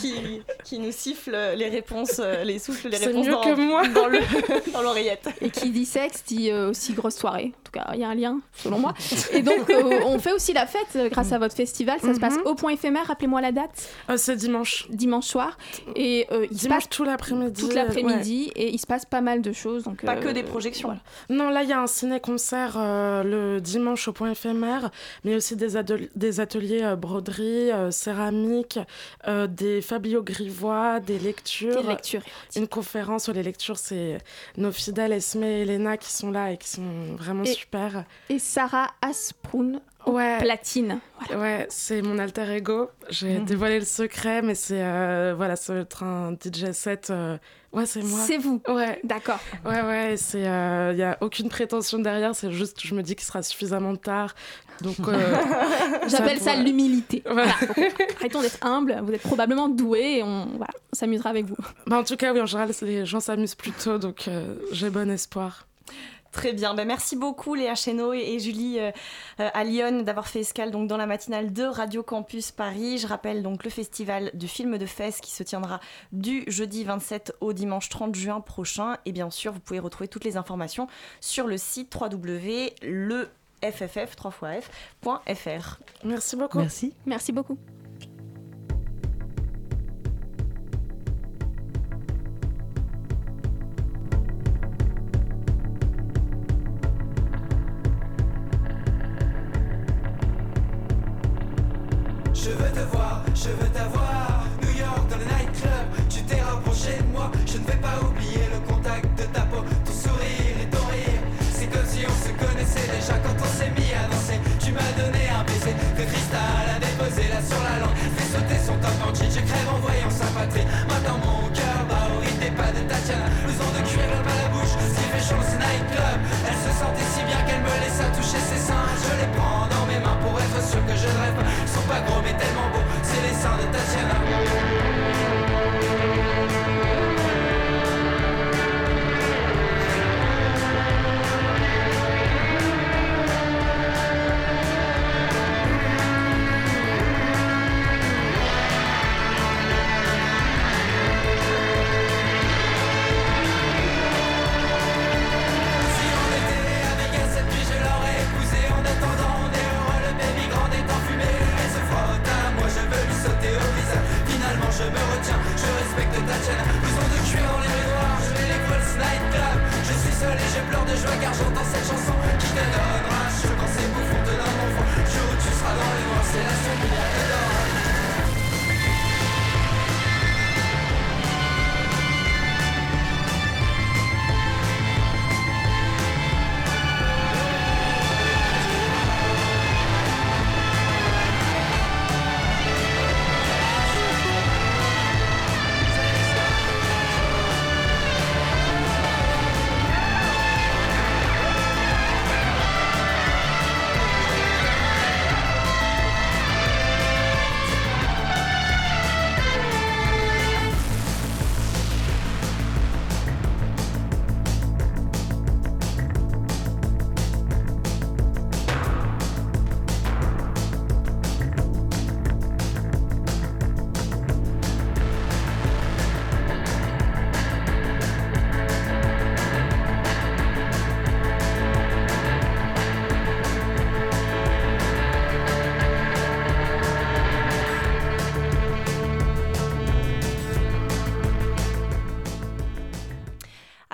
Qui, qui, nous siffle les réponses, euh, les souffle les réponses mieux dans, que moi. *laughs* dans l'oreillette. Et qui dit sexe dit euh, aussi grosse soirée. En tout cas, il y a un lien, selon moi. *laughs* Et donc, euh, on fait aussi la fête grâce à votre festival. Ça se passe Mhm. au point éphémère. Rappelez-moi la date. c'est dimanche. Dimanche soir. Et il se passe tout l'après-midi. toute l'après-midi. Et il se passe pas mal de choses. Donc, Pas que des projections. voilà. Non, là, il y a un ciné-concert euh, le dimanche au point éphémère, mais aussi des, ateliers euh, broderie, euh, céramique, euh, des Fabio Grivois, des lectures. Des lectures. Une conférence sur les lectures, c'est nos fidèles Esme et Elena qui sont là et qui sont vraiment Et- super. Et Sarah Asproun. Ouais. Platine. Ouais, c'est mon alter ego. J'ai dévoilé le secret, mais c'est euh, voilà, un DJ set. euh, Ouais, c'est moi. C'est vous. Ouais. D'accord. Ouais, ouais, c'est. Il n'y a aucune prétention derrière, c'est juste, je me dis qu'il sera suffisamment tard. Donc. euh, *laughs* J'appelle ça l'humilité. Voilà. Arrêtons d'être humble. Vous êtes probablement doué et on, voilà, on s'amusera avec vous. Bah, en tout cas, oui, en général, les gens s'amusent plutôt, donc euh, j'ai bon espoir. Très bien, ben, merci beaucoup Léa Chéneau et, Julie euh, euh, à Lyon d'avoir fait escale donc, dans la matinale de Radio Campus Paris. Je rappelle donc le festival du film de fesses qui se tiendra du jeudi 27 au dimanche 30 juin prochain. Et bien sûr, vous pouvez retrouver toutes les informations sur le site www.lefff3fr. Merci beaucoup. Merci. Merci beaucoup.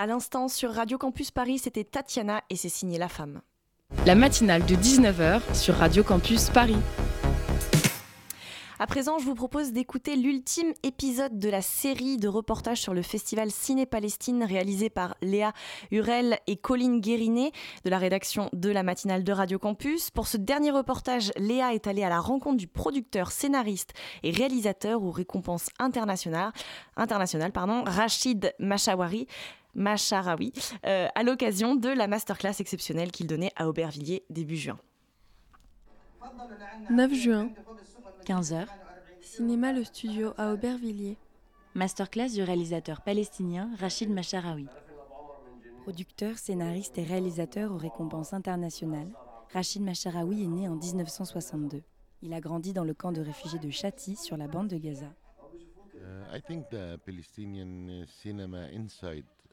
À l'instant sur Radio Campus Paris, c'était Tatiana et c'est signé La Femme. La matinale de 19h sur Radio Campus Paris. À présent, je vous propose d'écouter l'ultime épisode de la série de reportages sur le festival Ciné-Palestine réalisé par Léa Hurel et Colline Guérinet de la rédaction de la matinale de Radio Campus. Pour ce dernier reportage, Léa est allée à la rencontre du producteur, scénariste et réalisateur aux récompenses internationales, internationales pardon, Rachid Machawari. Macharaoui à l'occasion de la masterclass exceptionnelle qu'il donnait à Aubervilliers début juin. 9 juin, 15h, cinéma Le Studio à Aubervilliers. Masterclass du réalisateur palestinien Rachid Macharaoui. Producteur, scénariste et réalisateur aux récompenses internationales, Rachid Macharaoui est né en 1962. Il a grandi dans le camp de réfugiés de Chati sur la bande de Gaza.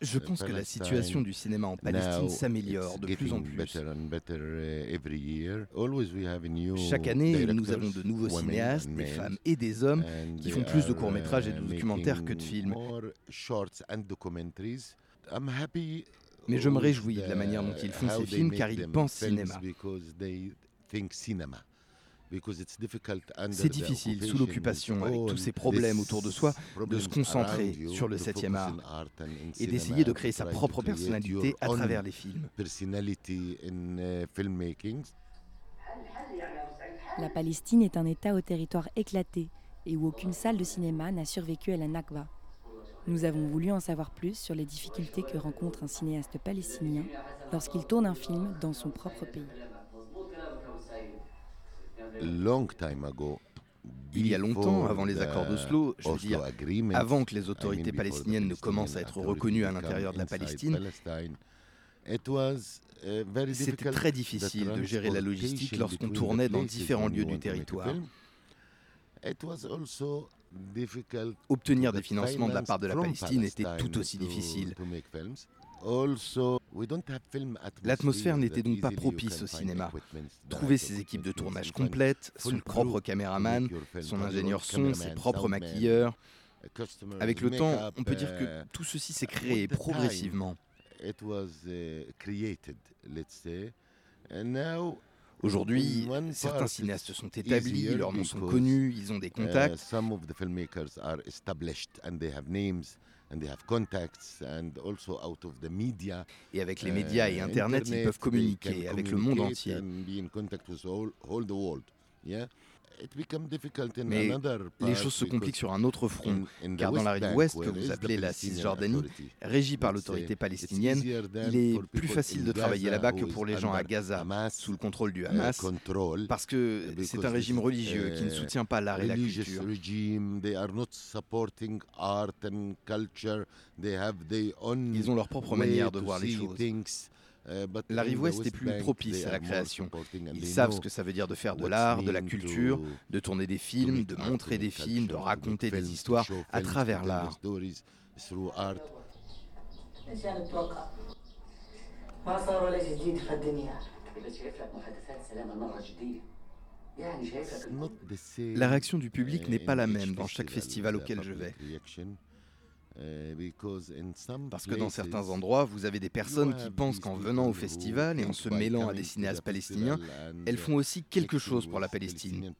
Je pense que la situation du cinéma en Palestine s'améliore de plus en plus. Chaque année, nous avons de nouveaux cinéastes, des femmes et des hommes, qui font plus de courts-métrages et de documentaires que de films. Mais je me réjouis de la manière dont ils font ces films car ils pensent cinéma. C'est difficile, sous l'occupation, avec tous ces problèmes autour de soi, de se concentrer sur le 7e art et d'essayer de créer sa propre personnalité à travers les films. La Palestine est un État au territoire éclaté et où aucune salle de cinéma n'a survécu à la Nakba. Nous avons voulu en savoir plus sur les difficultés que rencontre un cinéaste palestinien lorsqu'il tourne un film dans son propre pays. Il y a longtemps, avant les accords d'Oslo, je veux dire, avant que les autorités palestiniennes ne commencent à être reconnues à l'intérieur de la Palestine, c'était très difficile de gérer la logistique lorsqu'on tournait dans différents lieux du territoire. Obtenir des financements de la part de la Palestine était tout aussi difficile. L'atmosphère n'était donc pas propice au cinéma. Trouver ses équipes de tournage complètes, son propre caméraman, son ingénieur son, ses propres maquilleurs. Avec le temps, on peut dire que uh, tout ceci s'est créé progressivement. Aujourd'hui, certains cinéastes sont établis, leurs noms sont connus, ils ont des uh, contacts. Et avec les médias et Internet, ils peuvent communiquer avec le monde entier. Mais les choses se compliquent sur un autre front, car dans la rive ouest, que vous appelez la Cisjordanie, régie par l'autorité palestinienne, il est plus facile de travailler là-bas que pour les gens à Gaza, sous le contrôle du Hamas, parce que c'est un régime religieux qui ne soutient pas l'art et la culture. Ils ont leur propre manière de voir les choses. La rive ouest est plus propice à la création. Ils savent ce que ça veut dire de faire de l'art, de la culture, de tourner des films, de montrer des films, de raconter des histoires à travers l'art. La réaction du public n'est pas la même dans chaque festival auquel je vais. Parce que dans certains endroits, vous avez des personnes qui pensent qu'en venant au festival et en se mêlant à des cinéastes palestiniens, elles font aussi quelque chose pour la Palestine.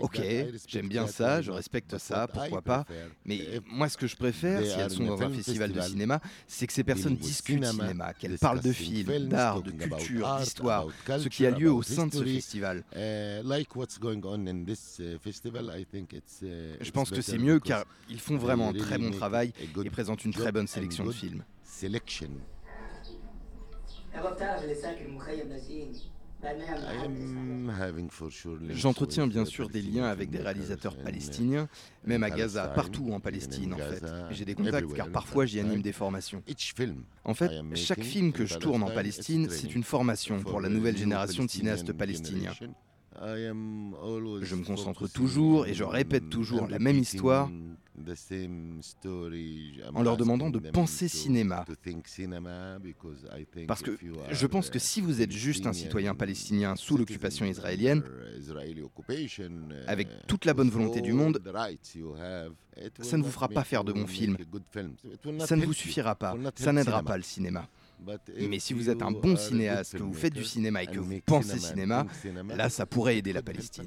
Ok, j'aime bien ça, je respecte ça, pourquoi pas. Mais moi, ce que je préfère, si elles sont dans un festival de cinéma, c'est que ces personnes discutent cinéma, qu'elles parlent de films, d'art, de culture, d'histoire, ce qui a lieu au sein de ce festival. Je pense que c'est mieux car ils font vraiment un très bon travail et présentent une très bonne sélection de films. J'entretiens bien sûr des liens avec des réalisateurs palestiniens, même à Gaza, partout en Palestine en fait. J'ai des contacts car parfois j'y anime des formations. En fait, chaque film que je tourne en Palestine, c'est une formation pour la nouvelle génération de cinéastes palestiniens. Je me concentre toujours et je répète toujours la même histoire en leur demandant de penser cinéma. Parce que je pense que si vous êtes juste un citoyen palestinien sous l'occupation israélienne, avec toute la bonne volonté du monde, ça ne vous fera pas faire de bons films. Ça ne vous suffira pas. Ça n'aidera pas le cinéma. Mais si vous êtes un bon cinéaste, que vous faites du cinéma et que vous pensez cinéma, là, ça pourrait aider la Palestine.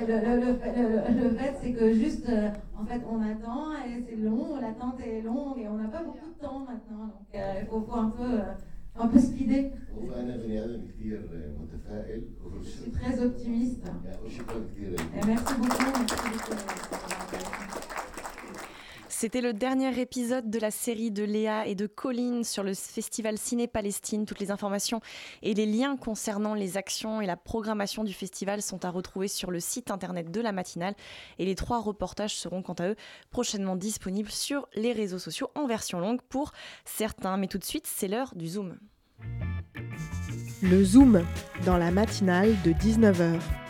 Le, fait, c'est que juste, euh, en fait, on attend et c'est long, l'attente est longue et on n'a pas beaucoup de temps maintenant. Donc, euh, il faut, un peu euh, On peut speeder Je suis très optimiste. Et merci beaucoup. Merci beaucoup. C'était le dernier épisode de la série de Léa et de Colline sur le festival Ciné Palestine. Toutes les informations et les liens concernant les actions et la programmation du festival sont à retrouver sur le site internet de la matinale. Et les trois reportages seront quant à eux prochainement disponibles sur les réseaux sociaux en version longue pour certains. Mais tout de suite, c'est l'heure du Zoom. Le Zoom dans la matinale de 19h.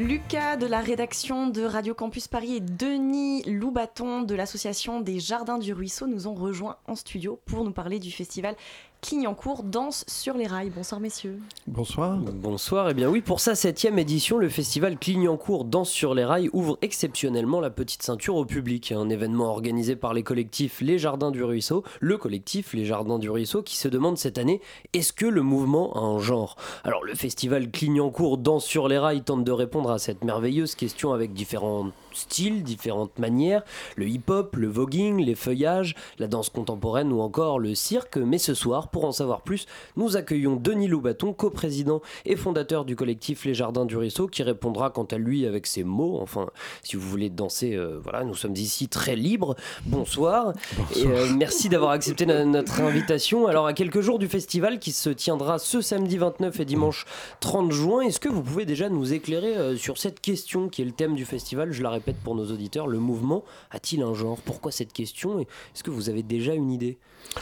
Lucas de la rédaction de Radio Campus Paris et Denis Loubaton de l'association des Jardins du Ruisseau nous ont rejoints en studio pour nous parler du festival Clignancourt danse sur les rails. Bonsoir messieurs. Bonsoir. Bonsoir. Et eh bien oui, pour sa septième édition, le festival Clignancourt danse sur les rails ouvre exceptionnellement la petite ceinture au public. Un événement organisé par les collectifs Les Jardins du Ruisseau, le collectif Les Jardins du Ruisseau qui se demande cette année est-ce que le mouvement a un genre? Alors le festival Clignancourt danse sur les rails tente de répondre à cette merveilleuse question avec différents styles, différentes manières, le hip-hop, le voguing, les feuillages, la danse contemporaine ou encore le cirque. Mais ce soir, pour en savoir plus, nous accueillons Denis Loubaton, coprésident et fondateur du collectif Les Jardins du Ruisseau, qui répondra quant à lui avec ses mots. Enfin, si vous voulez danser, euh, voilà, nous sommes ici très libres. Bonsoir. Et, euh, merci d'avoir accepté notre invitation. Alors, à quelques jours du festival qui se tiendra ce samedi 29 et dimanche 30 juin, est-ce que vous pouvez déjà nous éclairer euh, sur cette question qui est le thème du festival? Je la répète pour nos auditeurs, le mouvement a-t-il un genre? Pourquoi cette question? Est-ce que vous avez déjà une idée?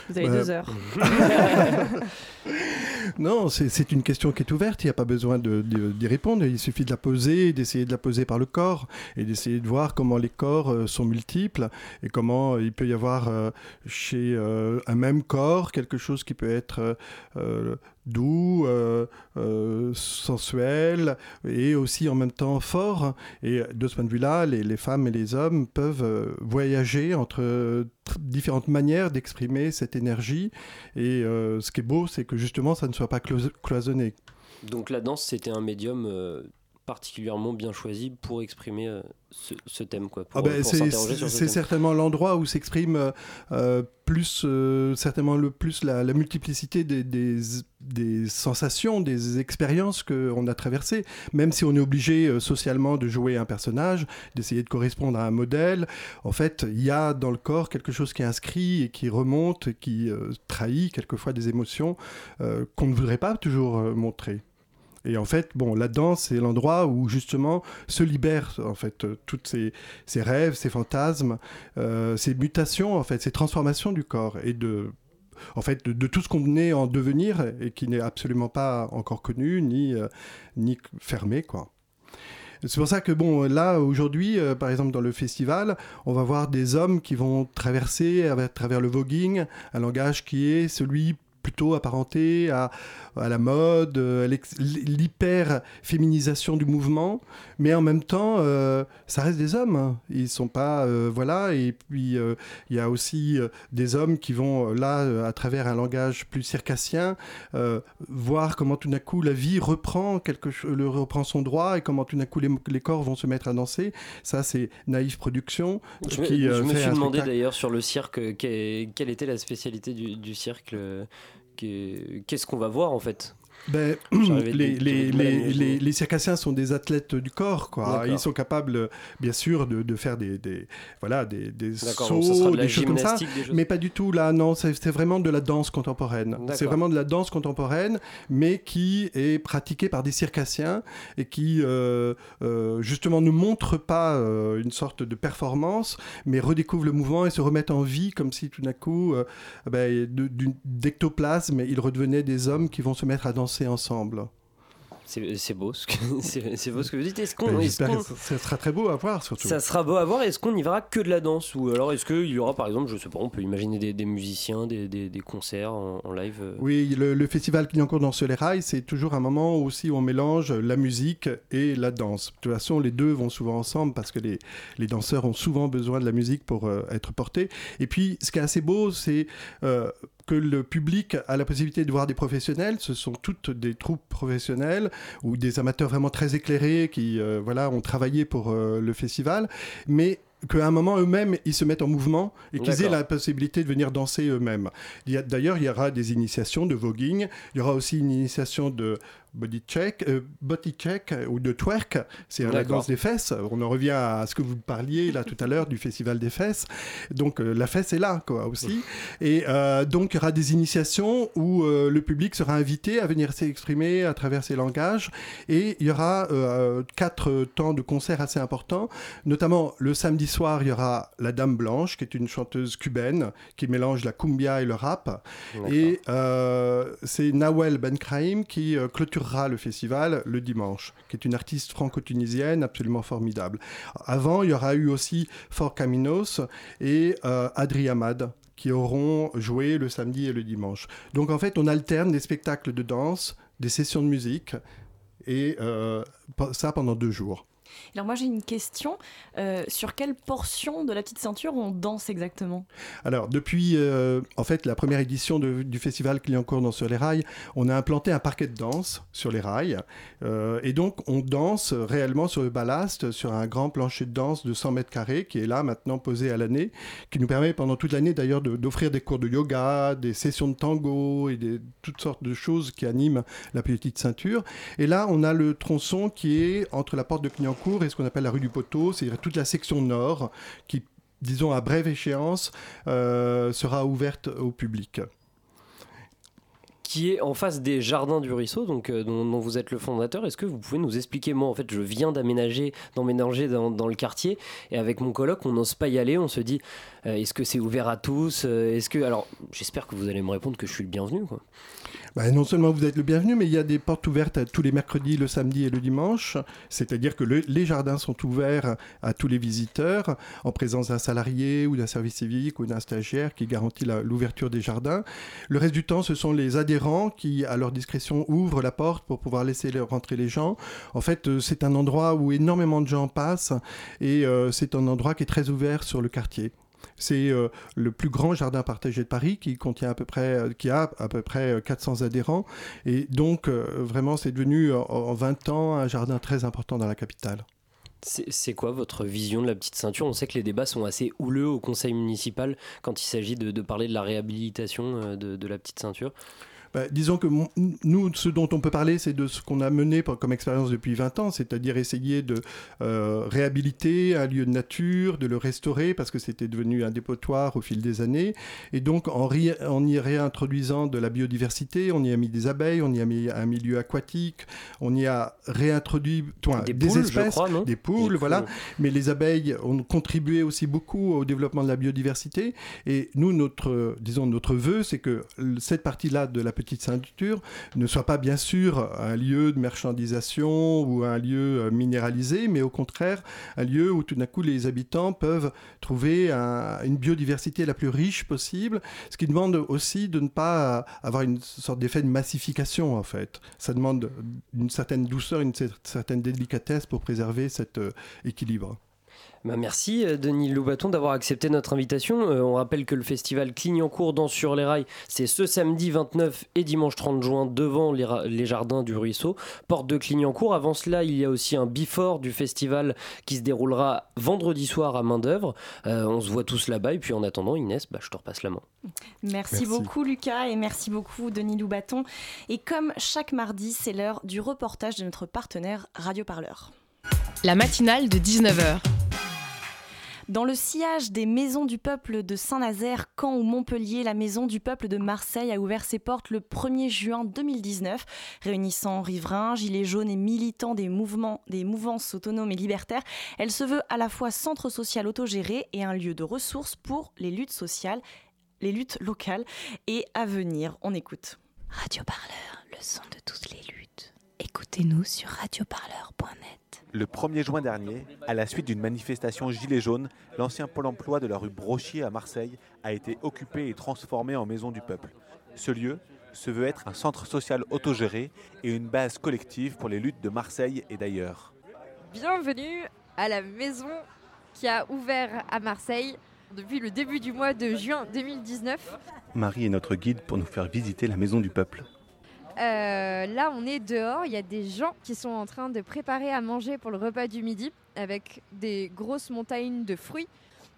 Vous avez deux heures. *laughs* non, c'est une question qui est ouverte, il n'y a pas besoin d'y répondre, il suffit de la poser, d'essayer de la poser par le corps et d'essayer de voir comment les corps euh, sont multiples et comment il peut y avoir euh, chez euh, un même corps quelque chose qui peut être doux, euh, euh, sensuel et aussi en même temps fort. Et de ce point de vue-là, les, femmes et les hommes peuvent euh, voyager entre différentes manières d'exprimer cette énergie. Et ce qui est beau, c'est que justement, ça ne soit pas cloisonné. Donc la danse, c'était un médium particulièrement bien choisi pour exprimer euh, ce, thème. Quoi, ah ben, c'est certainement l'endroit où s'exprime euh, euh, plus, certainement le plus la, multiplicité des, des, sensations, des expériences qu'on a traversées. Même si on est obligé socialement de jouer un personnage, d'essayer de correspondre à un modèle, en fait, il y a dans le corps quelque chose qui est inscrit et qui remonte, qui trahit quelquefois des émotions qu'on ne voudrait pas toujours montrer. Et en fait, bon, la danse, c'est l'endroit où justement se libèrent en fait euh, toutes ces, ces, rêves, ces fantasmes, euh, ces mutations, en fait, ces transformations du corps et de en fait, de, tout ce qu'on venait en devenir et qui n'est absolument pas encore connu ni, euh, ni fermé, quoi. C'est pour ça que, bon, là, aujourd'hui, par exemple, dans le festival, on va voir des hommes qui vont traverser à travers le voguing un langage qui est celui plutôt apparenté à, à la mode, euh, l'hyper-féminisation du mouvement, mais en même temps, euh, ça reste des hommes. Hein. Ils sont pas, euh, voilà, et puis il y a aussi des hommes qui vont là, à travers un langage plus circassien, voir comment tout d'un coup la vie reprend quelque le reprend son droit et comment tout d'un coup les, corps vont se mettre à danser. Ça, c'est Naïf Production. Je qui, me, je me suis demandé d'ailleurs sur le cirque quelle était la spécialité du, du cirque qu'est-ce qu'on va voir en fait? Ben, *clears throat* les, les, les, les, circassiens sont des athlètes du corps, quoi. Ils sont capables, bien sûr, de, de faire des, des, voilà, des, des sauts, des choses comme ça, mais pas du tout là. Non, c'est vraiment de la danse contemporaine. C'est vraiment de la danse contemporaine, mais qui est pratiquée par des circassiens et qui euh, euh, justement ne montre pas euh, une sorte de performance, mais redécouvre le mouvement et se remettent en vie comme si tout d'un coup, ben, d'ectoplasme, ils redevenaient des hommes qui vont se mettre à danser ensemble. C'est beau, ce que, *laughs* c'est beau ce que vous dites. Est-ce qu'on, ben, ça sera très beau à voir surtout. Ça sera beau à voir. Est-ce qu'on y verra que de la danse ou alors est-ce qu'il y aura par exemple, je sais pas, on peut imaginer des, musiciens, des, des, concerts en, live. Euh oui, le, le festival Clignancourt dans les rails, c'est toujours un moment aussi où on mélange la musique et la danse. De toute façon, les deux vont souvent ensemble parce que les, les danseurs ont souvent besoin de la musique pour euh, être portés. Et puis, ce qui est assez beau, c'est euh, que le public a la possibilité de voir des professionnels. Ce sont toutes des troupes professionnelles ou des amateurs vraiment très éclairés qui euh, voilà, ont travaillé pour euh, le festival. Mais qu'à un moment eux-mêmes ils se mettent en mouvement et qu'ils aient la possibilité de venir danser eux-mêmes. D'ailleurs, il y aura des initiations de voguing, il y aura aussi une initiation de body check, euh, body check euh, ou de twerk, c'est la danse des fesses. On en revient à ce que vous parliez là tout à l'heure du festival des fesses. Donc euh, la fesse est là quoi aussi. Et donc il y aura des initiations où le public sera invité à venir s'exprimer à travers ses langages. Et il y aura quatre temps de concert assez importants. Notamment le samedi soir, il y aura la Dame Blanche, qui est une chanteuse cubaine qui mélange la cumbia et le rap. Et c'est Nawel Benkraim qui clôture le festival le dimanche, qui est une artiste franco-tunisienne absolument formidable. Avant, il y aura eu aussi Fort Caminos et euh, Adri qui auront joué le samedi et le dimanche. Donc en fait, on alterne des spectacles de danse, des sessions de musique, et euh, ça pendant deux jours. Alors moi j'ai une question, euh, sur quelle portion de la petite ceinture on danse exactement? Alors depuis euh, en fait la première édition du festival Clignancourt dans sur les rails, on a implanté un parquet de danse sur les rails euh, et donc on danse réellement sur le ballast, sur un grand plancher de danse de 100 mètres carrés qui est là maintenant posé à l'année, qui nous permet pendant toute l'année d'ailleurs d'offrir des cours de yoga, des sessions de tango et toutes sortes de choses qui animent la petite ceinture. Et là on a le tronçon qui est entre la porte de Clignancourt et ce qu'on appelle la rue du Poteau, c'est-à-dire toute la section nord qui, disons à brève échéance, euh, sera ouverte au public qui est en face des jardins du ruisseau, donc euh, dont, vous êtes le fondateur. Est-ce que vous pouvez nous expliquer Moi, en fait, je viens d'aménager, d'emménager dans, le quartier, et avec mon coloc, on n'ose pas y aller. On se dit, euh, est-ce que c'est ouvert à tous Est-ce que, alors, j'espère que vous allez me répondre que je suis le bienvenu. Bah, non seulement vous êtes le bienvenu, mais il y a des portes ouvertes tous les mercredis, le samedi et le dimanche. C'est-à-dire que les jardins sont ouverts à tous les visiteurs en présence d'un salarié ou d'un service civique ou d'un stagiaire qui garantit l'ouverture des jardins. Le reste du temps, ce sont les adhérents qui, à leur discrétion, ouvrent la porte pour pouvoir laisser rentrer les gens. En fait, euh, c'est un endroit où énormément de gens passent et euh, c'est un endroit qui est très ouvert sur le quartier. C'est euh, le plus grand jardin partagé de Paris qui contient à peu près, euh, qui a à peu près 400 euh, adhérents. Et donc, vraiment, c'est devenu en 20 ans un jardin très important dans la capitale. C'est quoi votre vision de la petite ceinture? On sait que les débats sont assez houleux au conseil municipal quand il s'agit de, parler de la réhabilitation de la petite ceinture. Bah, disons que nous, ce dont on peut parler, c'est de ce qu'on a mené comme expérience depuis 20 ans, c'est-à-dire essayer de euh, réhabiliter un lieu de nature, de le restaurer, parce que c'était devenu un dépotoir au fil des années. Et donc, en, y réintroduisant de la biodiversité, on y a mis des abeilles, on y a mis un milieu aquatique, on y a réintroduit des, espèces, des poules, voilà. Mais les abeilles ont contribué aussi beaucoup au développement de la biodiversité. Et nous, notre, disons, notre vœu, c'est que cette partie-là de la petite ceinture ne soit pas bien sûr un lieu de marchandisation ou un lieu euh, minéralisé, mais au contraire un lieu où tout d'un coup les habitants peuvent trouver une biodiversité la plus riche possible, ce qui demande aussi de ne pas avoir une sorte d'effet de massification en fait. Ça demande une certaine douceur, une certaine délicatesse pour préserver cet euh, équilibre. Bah, merci euh, Denis Loubaton d'avoir accepté notre invitation. Euh, on rappelle que le festival Clignancourt Danse sur les rails, c'est ce samedi 29 et dimanche 30 juin devant les, jardins du ruisseau, porte de Clignancourt. Avant cela, il y a aussi un before du festival qui se déroulera vendredi soir à main d'œuvre. Euh, on se voit tous là-bas et puis en attendant, Inès, bah, je te repasse la main. Merci, beaucoup Lucas et merci beaucoup Denis Loubaton. Et comme chaque mardi, c'est l'heure du reportage de notre partenaire Radio Parleur. La matinale de 19h. Dans le sillage des maisons du peuple de Saint-Nazaire, Caen ou Montpellier, la maison du peuple de Marseille a ouvert ses portes le 1er juin 2019, réunissant riverains, gilets jaunes et militants des mouvements, des mouvances autonomes et libertaires. Elle se veut à la fois centre social autogéré et un lieu de ressources pour les luttes sociales, les luttes locales et à venir. On écoute. Radio Parleur, le son de toutes les luttes. Écoutez-nous sur radioparleur.net. Le 1er juin dernier, à la suite d'une manifestation gilet jaune, l'ancien pôle emploi de la rue Brochier à Marseille a été occupé et transformé en maison du peuple. Ce lieu se veut être un centre social autogéré et une base collective pour les luttes de Marseille et d'ailleurs. Bienvenue à la maison qui a ouvert à Marseille depuis le début du mois de juin 2019. Marie est notre guide pour nous faire visiter la maison du peuple. Là, on est dehors. Il y a des gens qui sont en train de préparer à manger pour le repas du midi avec des grosses montagnes de fruits.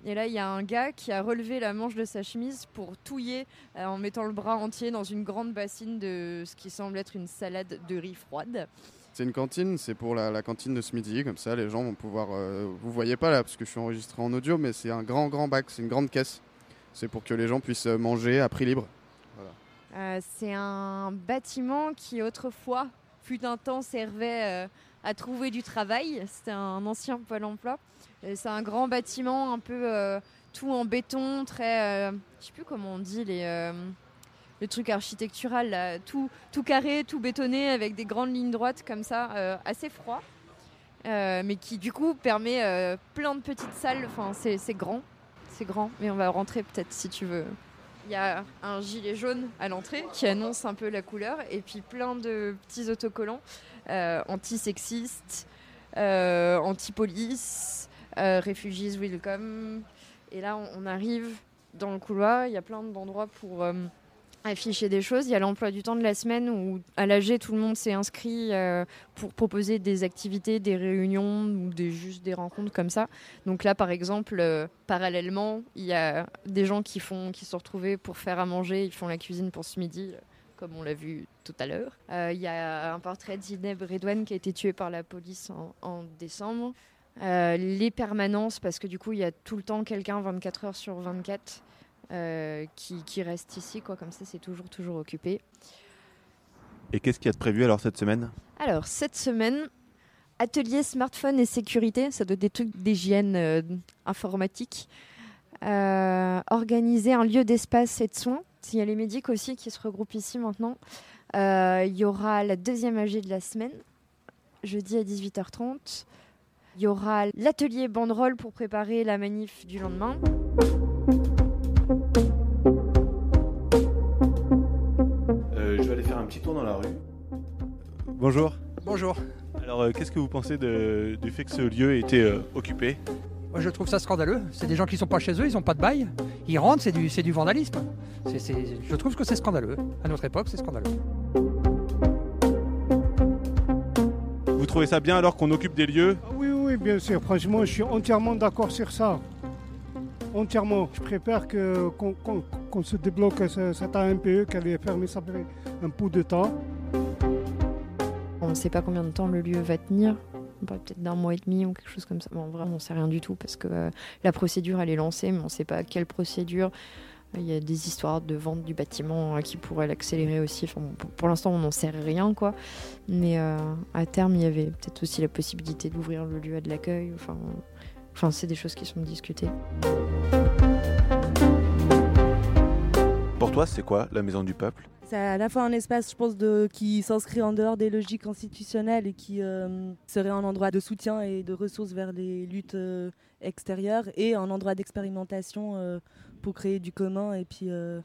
Et là, il y a un gars qui a relevé la manche de sa chemise pour touiller euh, en mettant le bras entier dans une grande bassine de ce qui semble être une salade de riz froide. C'est une cantine, c'est pour la, cantine de ce midi, comme ça les gens vont pouvoir... Euh, vous voyez pas là, parce que je suis enregistré en audio, mais c'est un grand grand bac, c'est une grande caisse. C'est pour que les gens puissent manger à prix libre. Euh, c'est un bâtiment qui autrefois, fut un temps, servait à trouver du travail. C'était un ancien pôle emploi. C'est un grand bâtiment, un peu euh, tout en béton, très. Euh, je sais plus comment on dit les. Euh, le truc architectural, tout, tout carré, tout bétonné, avec des grandes lignes droites comme ça, assez froid. mais qui du coup permet plein de petites salles. Enfin, c'est grand, c'est grand. Mais on va rentrer peut-être si tu veux. Il y a un gilet jaune à l'entrée qui annonce un peu la couleur, et puis plein de petits autocollants anti-sexistes, anti-police, euh, Refugees Welcome. Et là, on, arrive dans le couloir, il y a plein d'endroits pour euh, afficher des choses. Il y a l'emploi du temps de la semaine où à l'AG, tout le monde s'est inscrit euh, pour proposer des activités, des réunions ou des, juste des rencontres comme ça. Donc là, par exemple, parallèlement, il y a des gens qui, font, qui se sont retrouvés pour faire à manger, ils font la cuisine pour ce midi comme on l'a vu tout à l'heure. Il y a un portrait d'Ineb Redouane qui a été tué par la police en décembre. Euh, les permanences, parce que du coup, il y a tout le temps quelqu'un 24 heures sur 24 euh, qui, reste ici, quoi. Comme ça, c'est toujours, toujours occupé. Et qu'est-ce qu'il y a de prévu alors cette semaine? Alors, cette semaine, atelier smartphone et sécurité, ça doit être des trucs d'hygiène euh, informatique. organiser un lieu d'espace et de soins. Il y a les médics aussi qui se regroupent ici maintenant. Il y aura la deuxième AG de la semaine, jeudi à 18h30. Il y aura l'atelier banderole pour préparer la manif du lendemain. Tour dans la rue. Bonjour. Bonjour. Alors, euh, qu'est-ce que vous pensez du fait que ce lieu ait été euh, occupé? Moi, je trouve ça scandaleux. C'est des gens qui sont pas chez eux, ils n'ont pas de bail. Ils rentrent, c'est du, du vandalisme. je trouve que c'est scandaleux. À notre époque, c'est scandaleux. Vous trouvez ça bien alors qu'on occupe des lieux? Ah Oui, oui, bien sûr. Franchement, je suis entièrement d'accord sur ça. Entièrement. Je préfère qu'on se débloque cet AMPE qui avait fermé ça un peu de temps. On ne sait pas combien de temps le lieu va tenir. Peut-être d'un mois et demi ou quelque chose comme ça. Bon, vraiment, on ne sait rien du tout parce que euh, la procédure, elle est lancée, mais on ne sait pas quelle procédure. Il y a des histoires de vente du bâtiment euh, qui pourraient l'accélérer aussi. Pour, l'instant, on n'en sait rien. Mais euh, à terme, il y avait peut-être aussi la possibilité d'ouvrir le lieu à de l'accueil. Enfin c'est des choses qui sont discutées. Pour toi, c'est quoi la Maison du Peuple? C'est à la fois un espace, je pense, qui s'inscrit en dehors des logiques institutionnelles et qui euh, serait un endroit de soutien et de ressources vers les luttes extérieures et un endroit d'expérimentation pour créer du commun et puis euh,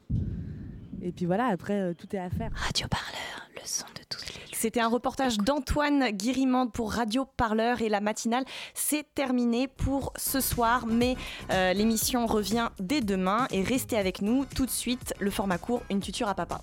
et puis voilà après euh, tout est à faire. Radio Parleur, le son de toutes les C'était un reportage d'Antoine Guirimande pour Radio Parleur et la matinale c'est terminé pour ce soir mais euh, l'émission revient dès demain et restez avec nous tout de suite le format court une tuture à papa.